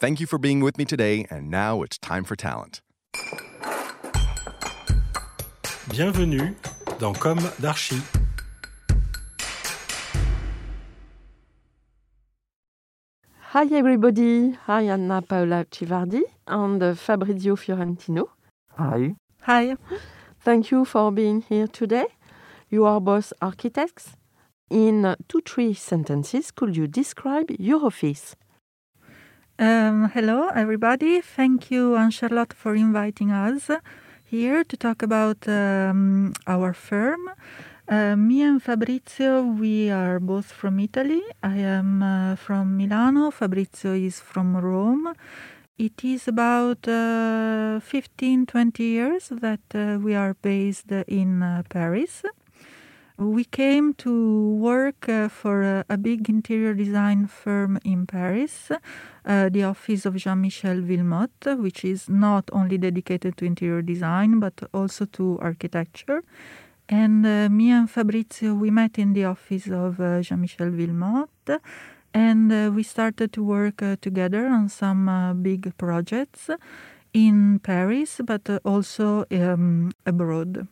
Thank you for being with me today, and now it's time for talent. Bienvenue dans Comme d'Archi. Hi everybody, hi Anna Paola Civardi and Fabrizio Fiorentino. Hi. Hi. Thank you for being here today. You are both architects. In two, three sentences, could you describe your office? Um, hello, everybody. Thank you, Anne Charlotte, for inviting us here to talk about um, our firm. Uh, me and Fabrizio, we are both from Italy. I am uh, from Milano. Fabrizio is from Rome. It is about uh, 15, 20 years that uh, we are based in uh, Paris. We came to work uh, for a, a, big interior design firm in Paris, uh, the office of Jean Michel Wilmotte, which is not only dedicated to interior design but also to architecture. And uh, me and Fabrizio, we met in the office of uh, Jean Michel Wilmotte and uh, we started to work uh, together on some big projects in Paris but also um, abroad.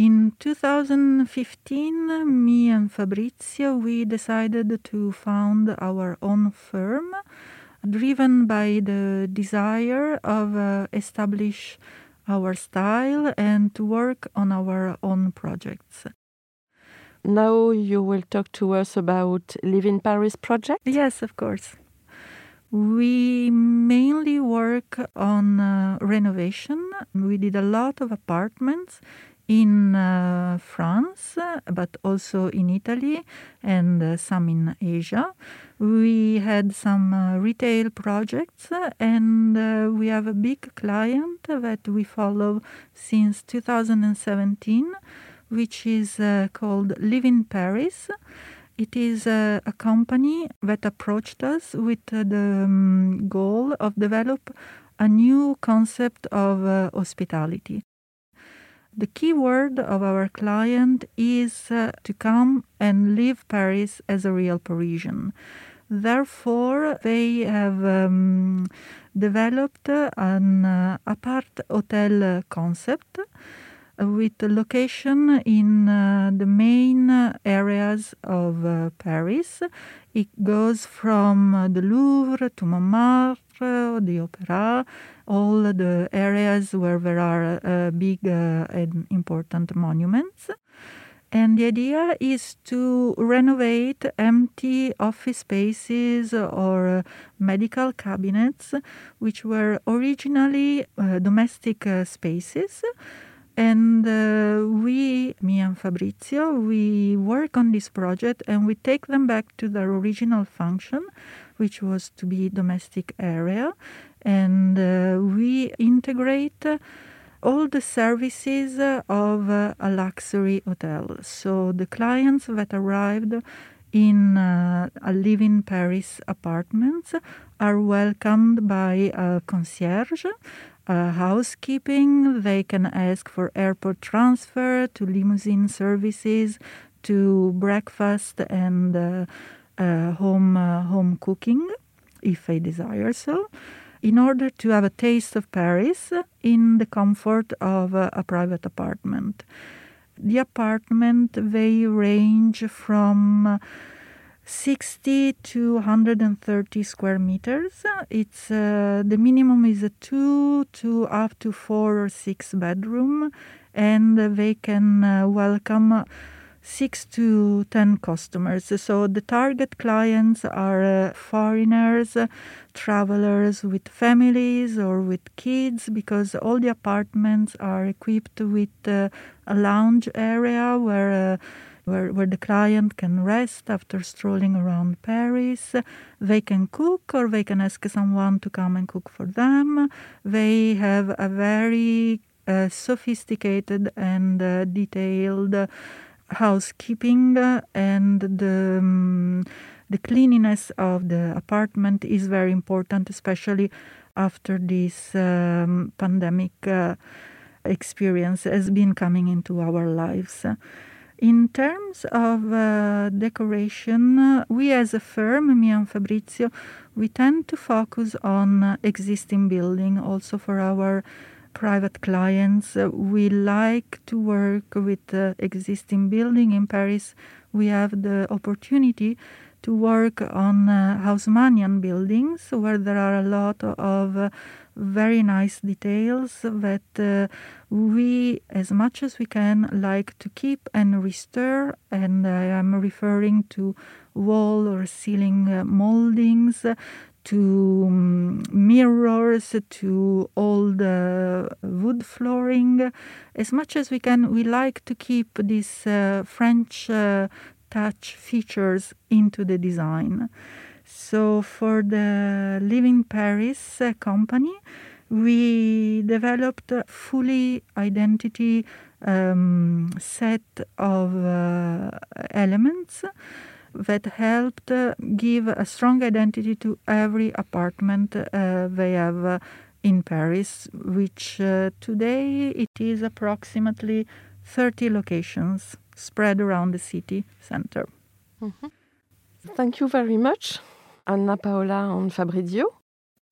In 2015, me and Fabrizio, we decided to found our own firm, driven by the desire of uh, establish our style and to work on our own projects. Now you will talk to us about Live in Paris project? Yes, of course. We mainly work on uh, renovation. We did a lot of apartments in uh, France, but also in Italy and uh, some in Asia. We had some uh, retail projects, and uh, we have a big client that we follow since 2017, which is uh, called Live in Paris. It is uh, a company that approached us with the um, goal of develop a new concept of hospitality. The key word of our client is uh, to come and live Paris as a real Parisian. Therefore, they have um, developed an uh, apart hotel concept with the location in uh, the main areas of uh, Paris. It goes from uh, the Louvre to Montmartre, the Opera, all the areas where there are uh, big uh, and important monuments. And the idea is to renovate empty office spaces or medical cabinets, which were originally uh, domestic uh, spaces. And uh, we, me and Fabrizio, we work on this project and we take them back to their original function, which was to be domestic area and uh, we integrate all the services of a luxury hotel. So the clients that arrived in uh, a live in Paris apartments are welcomed by a concierge, a housekeeping. They can ask for airport transfer, to limousine services, to breakfast and uh, uh, home uh, home cooking, if they desire so in order to have a taste of Paris in the comfort of a private apartment. The apartment they range from 60 to 130 square meters. It's uh, the minimum is a two to up to four or six bedroom, and they can uh, welcome six to ten customers. So the target clients are uh, foreigners, uh, travelers with families or with kids, because all the apartments are equipped with uh, a lounge area where where, where the client can rest after strolling around Paris. They can cook or they can ask someone to come and cook for them. They have a very uh, sophisticated and uh, detailed housekeeping and the um, the cleanliness of the apartment is very important, especially after this um, pandemic uh, experience has been coming into our lives. In terms of uh, decoration, we as a firm, me and Fabrizio, we tend to focus on uh, existing building also for our private clients. Uh, we like to work with uh, existing building in Paris. We have the opportunity to work on uh, buildings where there are a lot of uh, very nice details that uh, we, as much as we can, like to keep and restore. And I am referring to wall or ceiling uh, moldings, to um, mirrors, to all the wood flooring. As much as we can, we like to keep this uh, French uh, touch features into the design. So for the Living Paris uh, company, we developed a fully identity um, set of uh, elements that helped uh, give a strong identity to every apartment uh, they have uh, in Paris, which uh, today it is approximately 30 locations spread around the city center. Mm-hmm. Thank you very much. Anna Paola and Fabrizio.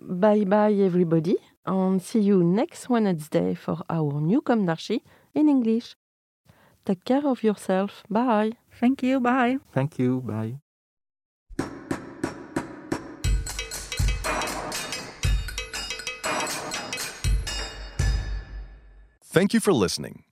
Bye bye, everybody, and see you next Wednesday for our new Comme d'Archi in English. Take care of yourself. Bye. Thank you. Bye. Thank you. Bye. Thank you for listening.